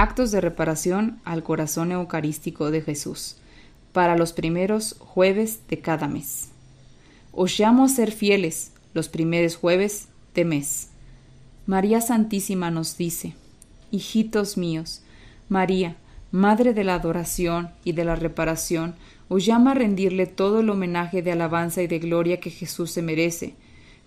Actos de reparación al corazón eucarístico de Jesús para los primeros jueves de cada mes. Os llamo a ser fieles los primeros jueves de mes. María Santísima nos dice, Hijitos míos, María, Madre de la adoración y de la reparación, os llama a rendirle todo el homenaje de alabanza y de gloria que Jesús se merece,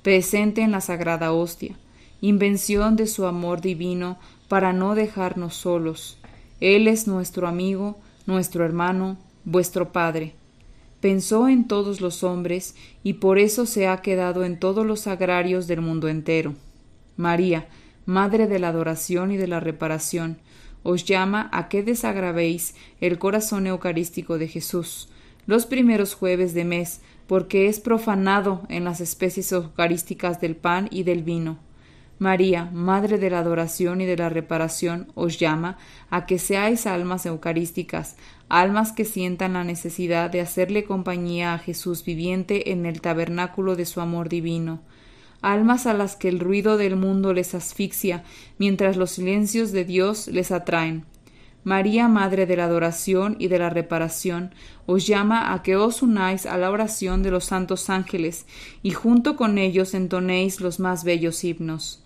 presente en la sagrada hostia, invención de su amor divino para no dejarnos solos. Él es nuestro amigo, nuestro hermano, vuestro Padre. Pensó en todos los hombres y por eso se ha quedado en todos los agrarios del mundo entero. María, Madre de la adoración y de la reparación, os llama a que desagravéis el corazón eucarístico de Jesús los primeros jueves de mes, porque es profanado en las especies eucarísticas del pan y del vino. María, Madre de la adoración y de la reparación, os llama a que seáis almas eucarísticas, almas que sientan la necesidad de hacerle compañía a Jesús viviente en el tabernáculo de su amor divino, almas a las que el ruido del mundo les asfixia, mientras los silencios de Dios les atraen. María, Madre de la adoración y de la reparación, os llama a que os unáis a la oración de los santos ángeles y junto con ellos entonéis los más bellos himnos.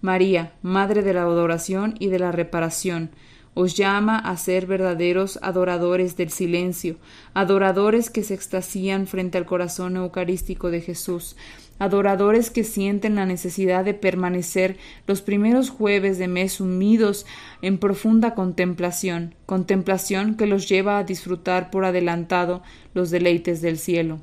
María, Madre de la adoración y de la reparación, os llama a ser verdaderos adoradores del silencio, adoradores que se extasían frente al corazón eucarístico de Jesús, adoradores que sienten la necesidad de permanecer los primeros jueves de mes unidos en profunda contemplación, contemplación que los lleva a disfrutar por adelantado los deleites del cielo.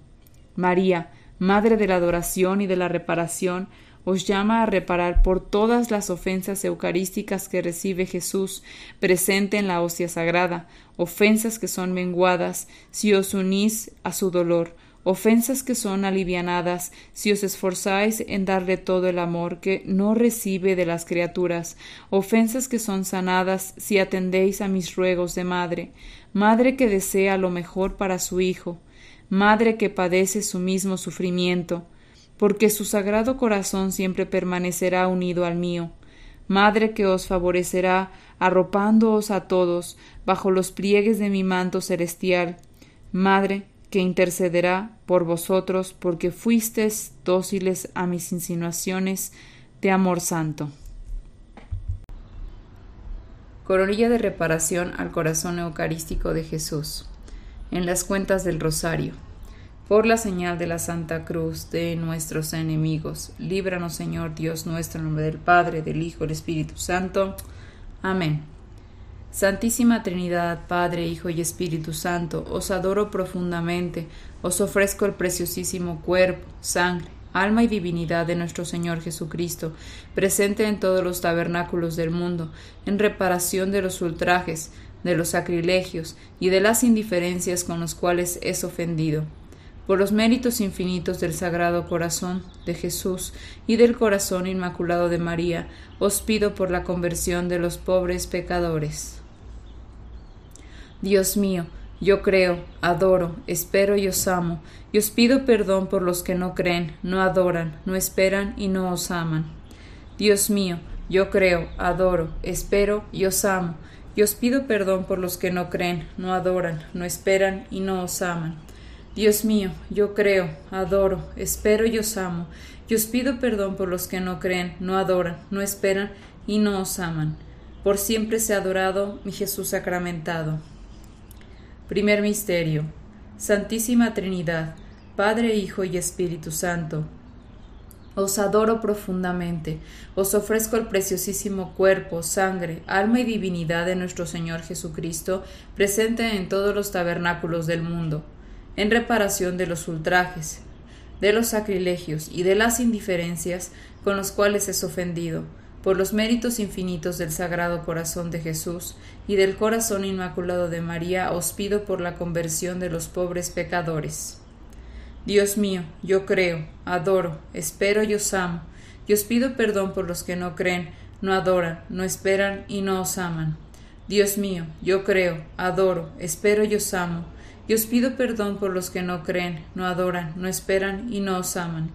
María, Madre de la adoración y de la reparación, os llama a reparar por todas las ofensas eucarísticas que recibe Jesús presente en la hostia sagrada, ofensas que son menguadas si os unís a su dolor, ofensas que son alivianadas si os esforzáis en darle todo el amor que no recibe de las criaturas, ofensas que son sanadas si atendéis a mis ruegos de madre, madre que desea lo mejor para su hijo, madre que padece su mismo sufrimiento, porque su sagrado corazón siempre permanecerá unido al mío. Madre que os favorecerá, arropándoos a todos bajo los pliegues de mi manto celestial. Madre que intercederá por vosotros, porque fuisteis dóciles a mis insinuaciones de amor santo. Coronilla de reparación al corazón eucarístico de Jesús. En las cuentas del Rosario por la señal de la Santa Cruz de nuestros enemigos. Líbranos, Señor Dios nuestro, en nombre del Padre, del Hijo, del Espíritu Santo. Amén. Santísima Trinidad, Padre, Hijo y Espíritu Santo, os adoro profundamente, os ofrezco el preciosísimo cuerpo, sangre, alma y divinidad de nuestro Señor Jesucristo, presente en todos los tabernáculos del mundo, en reparación de los ultrajes, de los sacrilegios y de las indiferencias con los cuales es ofendido por los méritos infinitos del Sagrado Corazón de Jesús y del Corazón Inmaculado de María, os pido por la conversión de los pobres pecadores. Dios mío, yo creo, adoro, espero y os amo, y os pido perdón por los que no creen, no adoran, no esperan y no os aman. Dios mío, yo creo, adoro, espero y os amo, y os pido perdón por los que no creen, no adoran, no esperan y no os aman. Dios mío, yo creo, adoro, espero y os amo, y os pido perdón por los que no creen, no adoran, no esperan y no os aman. Por siempre sea adorado mi Jesús sacramentado. Primer Misterio. Santísima Trinidad, Padre, Hijo y Espíritu Santo. Os adoro profundamente, os ofrezco el preciosísimo cuerpo, sangre, alma y divinidad de nuestro Señor Jesucristo, presente en todos los tabernáculos del mundo en reparación de los ultrajes, de los sacrilegios y de las indiferencias con los cuales es ofendido, por los méritos infinitos del Sagrado Corazón de Jesús y del Corazón Inmaculado de María, os pido por la conversión de los pobres pecadores. Dios mío, yo creo, adoro, espero y os amo, y os pido perdón por los que no creen, no adoran, no esperan y no os aman. Dios mío, yo creo, adoro, espero y os amo, y os pido perdón por los que no creen, no adoran, no esperan y no os aman.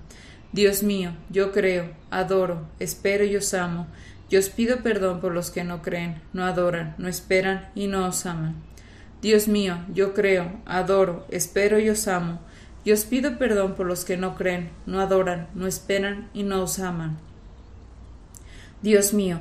Dios mío, yo creo, adoro, espero y os amo, y os pido perdón por los que no creen, no adoran, no esperan y no os aman. Dios mío, yo creo, adoro, espero y os amo, y os pido perdón por los que no creen, no adoran, no esperan y no os aman. Dios mío,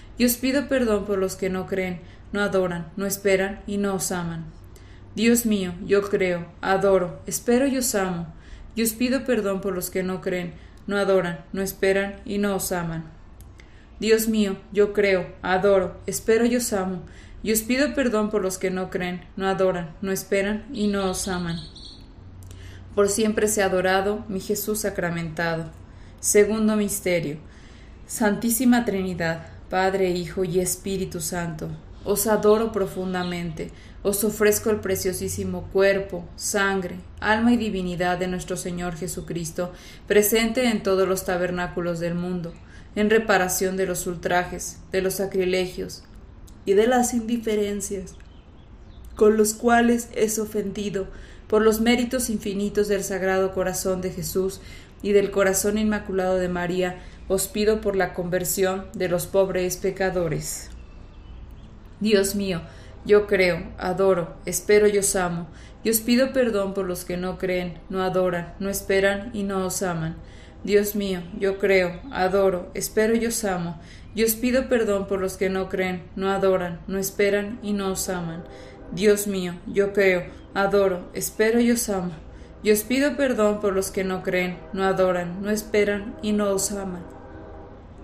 pido perdón por los que no creen, no adoran, no esperan y no os aman. Dios mío, yo creo, adoro, espero y os amo, y os pido perdón por los que no creen, no adoran, no esperan y no os aman. Dios mío, yo creo, adoro, espero y os amo, y os pido perdón por los que no creen, no adoran, no esperan y no os aman. Por siempre sea adorado mi Jesús sacramentado. Segundo misterio. Santísima Trinidad, Padre, Hijo y Espíritu Santo, os adoro profundamente. Os ofrezco el preciosísimo cuerpo, sangre, alma y divinidad de nuestro Señor Jesucristo, presente en todos los tabernáculos del mundo, en reparación de los ultrajes, de los sacrilegios y de las indiferencias con los cuales es ofendido por los méritos infinitos del Sagrado Corazón de Jesús y del Corazón Inmaculado de María, os pido por la conversión de los pobres pecadores. Dios mío, yo creo, adoro, espero y os amo, y os pido perdón por los que no creen, no adoran, no esperan y no os aman. Dios mío, yo creo, adoro, espero y os amo, y os pido perdón por los que no creen, no adoran, no esperan y no os aman. Dios mío, yo creo, adoro, espero y os amo, y os pido perdón por los que no creen, no adoran, no esperan y no os aman.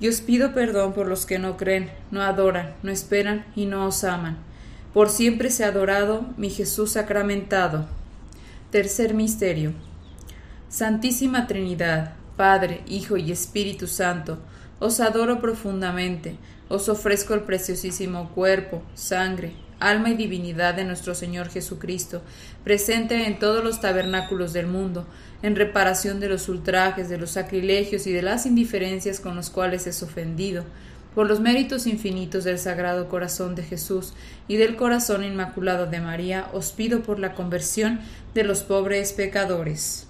y os pido perdón por los que no creen, no adoran, no esperan y no os aman. Por siempre sea adorado mi Jesús sacramentado. Tercer misterio. Santísima Trinidad, Padre, Hijo y Espíritu Santo, os adoro profundamente, os ofrezco el preciosísimo cuerpo, sangre, alma y divinidad de nuestro Señor Jesucristo, presente en todos los tabernáculos del mundo, en reparación de los ultrajes, de los sacrilegios y de las indiferencias con los cuales es ofendido, por los méritos infinitos del Sagrado Corazón de Jesús y del Corazón Inmaculado de María, os pido por la conversión de los pobres pecadores.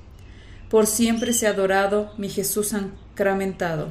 Por siempre sea adorado mi Jesús sacramentado.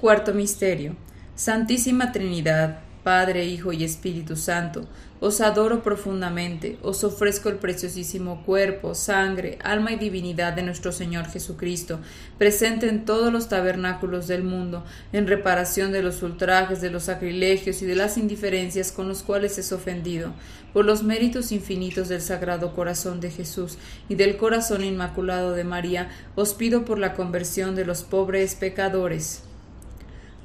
Cuarto Misterio. Santísima Trinidad, Padre, Hijo y Espíritu Santo, os adoro profundamente, os ofrezco el preciosísimo cuerpo, sangre, alma y divinidad de nuestro Señor Jesucristo, presente en todos los tabernáculos del mundo, en reparación de los ultrajes, de los sacrilegios y de las indiferencias con los cuales es ofendido, por los méritos infinitos del Sagrado Corazón de Jesús y del Corazón Inmaculado de María, os pido por la conversión de los pobres pecadores.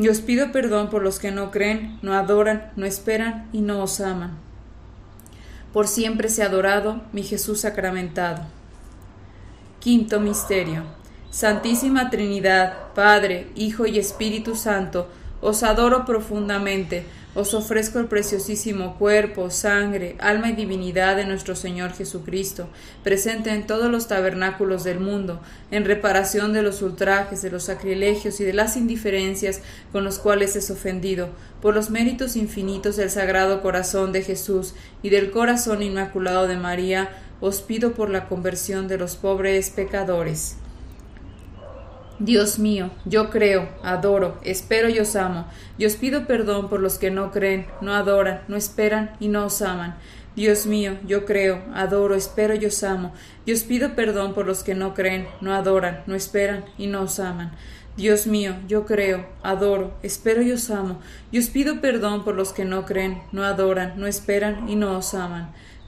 y os pido perdón por los que no creen, no adoran, no esperan y no os aman. Por siempre sea adorado mi Jesús sacramentado. Quinto Misterio. Santísima Trinidad, Padre, Hijo y Espíritu Santo, os adoro profundamente os ofrezco el preciosísimo cuerpo, sangre, alma y divinidad de nuestro Señor Jesucristo, presente en todos los tabernáculos del mundo, en reparación de los ultrajes, de los sacrilegios y de las indiferencias con los cuales es ofendido, por los méritos infinitos del Sagrado Corazón de Jesús y del Corazón Inmaculado de María, os pido por la conversión de los pobres pecadores. Dios mío, yo creo, adoro, espero y os amo, y os pido perdón por los que no creen, no adoran, no esperan y no os aman. Dios mío, yo creo, adoro, espero y os amo, y os pido perdón por los que no creen, no adoran, no esperan y no os aman. Dios mío, yo creo, adoro, espero y os amo, y os pido perdón por los que no creen, no adoran, no esperan y no os aman.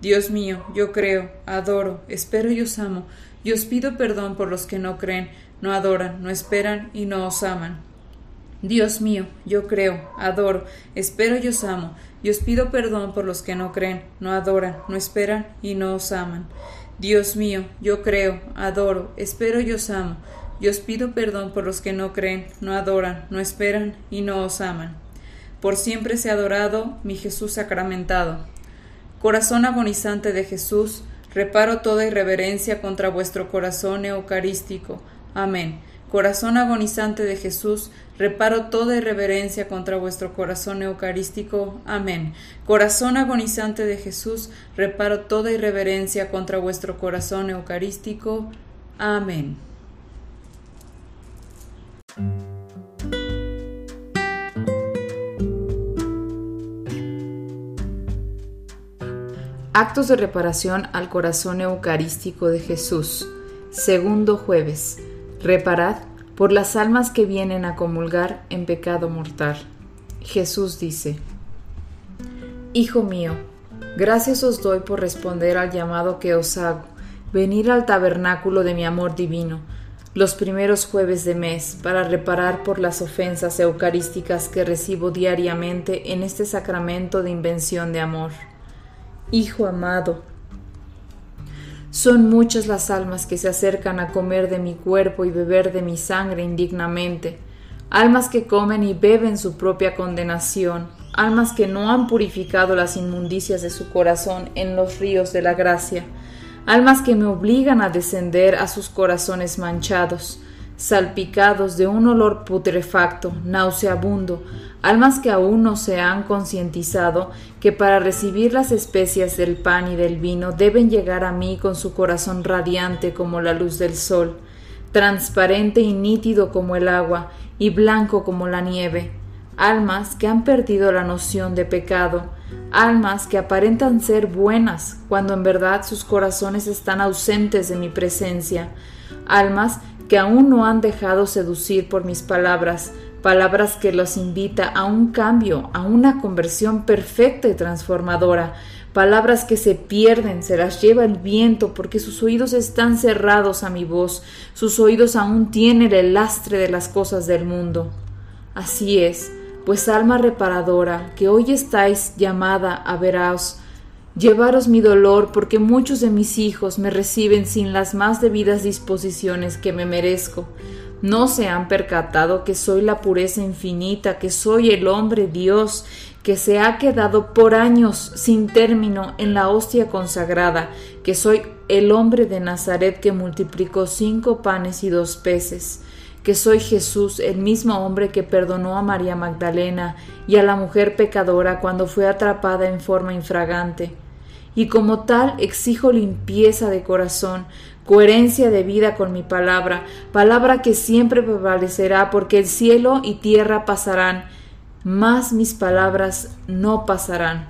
Dios mío, yo creo, adoro, espero y os amo, y os pido perdón por los que no creen, no adoran, no esperan y no os aman. Dios mío, yo creo, adoro, espero y os amo, y os pido perdón por los que no creen, no adoran, no esperan y no os aman. Dios mío, yo creo, adoro, espero y os amo, y os pido perdón por los que no creen, no adoran, no esperan y no os aman. Por siempre sea adorado mi Jesús sacramentado. Corazón agonizante de Jesús, reparo toda irreverencia contra vuestro corazón eucarístico. Amén. Corazón agonizante de Jesús, reparo toda irreverencia contra vuestro corazón eucarístico. Amén. Corazón agonizante de Jesús, reparo toda irreverencia contra vuestro corazón eucarístico. Amén. Actos de reparación al corazón eucarístico de Jesús. Segundo jueves. Reparad por las almas que vienen a comulgar en pecado mortal. Jesús dice, Hijo mío, gracias os doy por responder al llamado que os hago, venir al tabernáculo de mi amor divino, los primeros jueves de mes, para reparar por las ofensas eucarísticas que recibo diariamente en este sacramento de invención de amor. Hijo amado, son muchas las almas que se acercan a comer de mi cuerpo y beber de mi sangre indignamente, almas que comen y beben su propia condenación, almas que no han purificado las inmundicias de su corazón en los ríos de la gracia, almas que me obligan a descender a sus corazones manchados, salpicados de un olor putrefacto, nauseabundo, almas que aún no se han concientizado que para recibir las especias del pan y del vino deben llegar a mí con su corazón radiante como la luz del sol, transparente y nítido como el agua y blanco como la nieve, almas que han perdido la noción de pecado, almas que aparentan ser buenas cuando en verdad sus corazones están ausentes de mi presencia, almas que aún no han dejado seducir por mis palabras, palabras que los invita a un cambio, a una conversión perfecta y transformadora, palabras que se pierden, se las lleva el viento porque sus oídos están cerrados a mi voz, sus oídos aún tienen el lastre de las cosas del mundo. Así es, pues alma reparadora, que hoy estáis llamada a veraos, Llevaros mi dolor, porque muchos de mis hijos me reciben sin las más debidas disposiciones que me merezco. No se han percatado que soy la pureza infinita, que soy el hombre Dios, que se ha quedado por años sin término en la hostia consagrada, que soy el hombre de Nazaret que multiplicó cinco panes y dos peces, que soy Jesús, el mismo hombre que perdonó a María Magdalena y a la mujer pecadora cuando fue atrapada en forma infragante. Y como tal exijo limpieza de corazón, coherencia de vida con mi palabra, palabra que siempre prevalecerá porque el cielo y tierra pasarán, mas mis palabras no pasarán.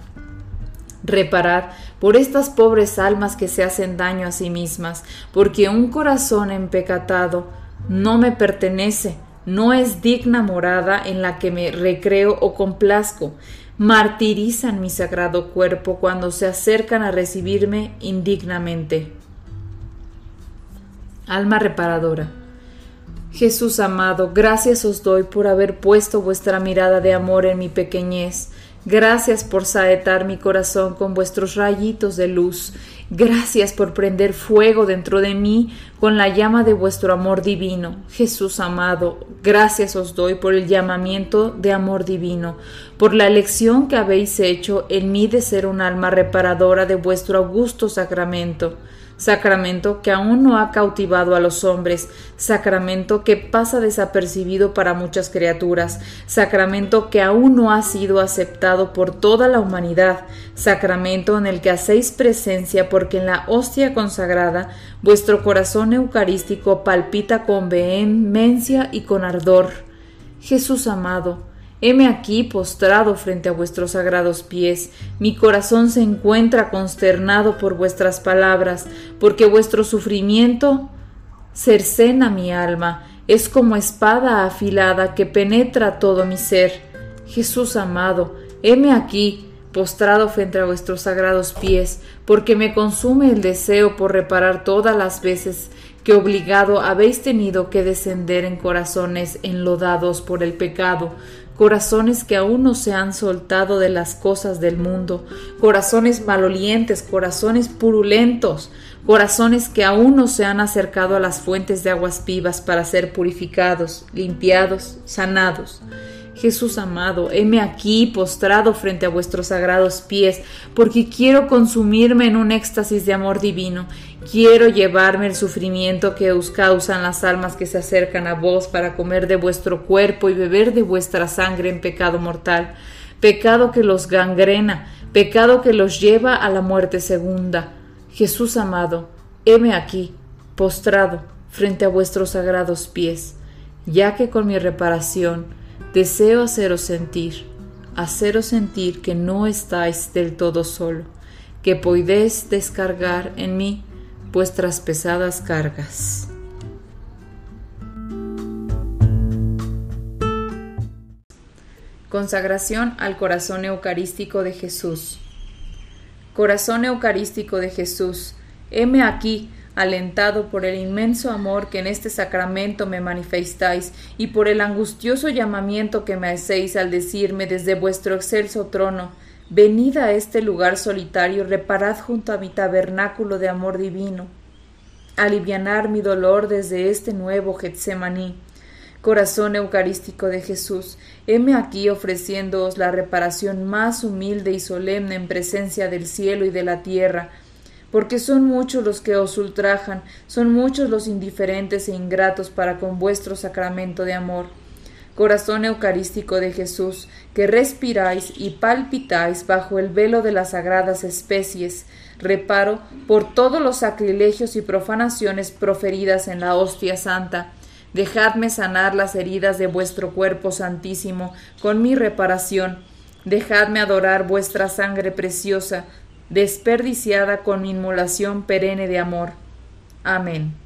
Reparar por estas pobres almas que se hacen daño a sí mismas, porque un corazón empecatado no me pertenece, no es digna morada en la que me recreo o complazco, martirizan mi sagrado cuerpo cuando se acercan a recibirme indignamente. Alma reparadora. Jesús amado, gracias os doy por haber puesto vuestra mirada de amor en mi pequeñez, Gracias por saetar mi corazón con vuestros rayitos de luz. Gracias por prender fuego dentro de mí con la llama de vuestro amor divino. Jesús amado, gracias os doy por el llamamiento de amor divino, por la elección que habéis hecho en mí de ser un alma reparadora de vuestro augusto sacramento sacramento que aún no ha cautivado a los hombres, sacramento que pasa desapercibido para muchas criaturas, sacramento que aún no ha sido aceptado por toda la humanidad, sacramento en el que hacéis presencia porque en la hostia consagrada vuestro corazón eucarístico palpita con vehemencia y con ardor. Jesús amado, Heme aquí postrado frente a vuestros sagrados pies, mi corazón se encuentra consternado por vuestras palabras, porque vuestro sufrimiento cercena mi alma, es como espada afilada que penetra todo mi ser. Jesús amado, heme aquí, postrado frente a vuestros sagrados pies, porque me consume el deseo por reparar todas las veces que obligado habéis tenido que descender en corazones enlodados por el pecado, corazones que aún no se han soltado de las cosas del mundo, corazones malolientes, corazones purulentos, corazones que aún no se han acercado a las fuentes de aguas vivas para ser purificados, limpiados, sanados. Jesús amado, heme aquí postrado frente a vuestros sagrados pies, porque quiero consumirme en un éxtasis de amor divino. Quiero llevarme el sufrimiento que os causan las almas que se acercan a vos para comer de vuestro cuerpo y beber de vuestra sangre en pecado mortal, pecado que los gangrena, pecado que los lleva a la muerte segunda. Jesús amado, heme aquí, postrado frente a vuestros sagrados pies, ya que con mi reparación, Deseo haceros sentir, haceros sentir que no estáis del todo solo, que podéis descargar en mí vuestras pesadas cargas. Consagración al corazón eucarístico de Jesús. Corazón eucarístico de Jesús, heme aquí alentado por el inmenso amor que en este sacramento me manifestáis y por el angustioso llamamiento que me hacéis al decirme desde vuestro excelso trono, venid a este lugar solitario, reparad junto a mi tabernáculo de amor divino, alivianar mi dolor desde este nuevo Getsemaní. Corazón eucarístico de Jesús, heme aquí ofreciéndoos la reparación más humilde y solemne en presencia del cielo y de la tierra, porque son muchos los que os ultrajan, son muchos los indiferentes e ingratos para con vuestro sacramento de amor. Corazón eucarístico de Jesús, que respiráis y palpitáis bajo el velo de las sagradas especies, reparo por todos los sacrilegios y profanaciones proferidas en la hostia santa. Dejadme sanar las heridas de vuestro cuerpo santísimo con mi reparación. Dejadme adorar vuestra sangre preciosa, desperdiciada con mi inmolación perenne de amor. Amén.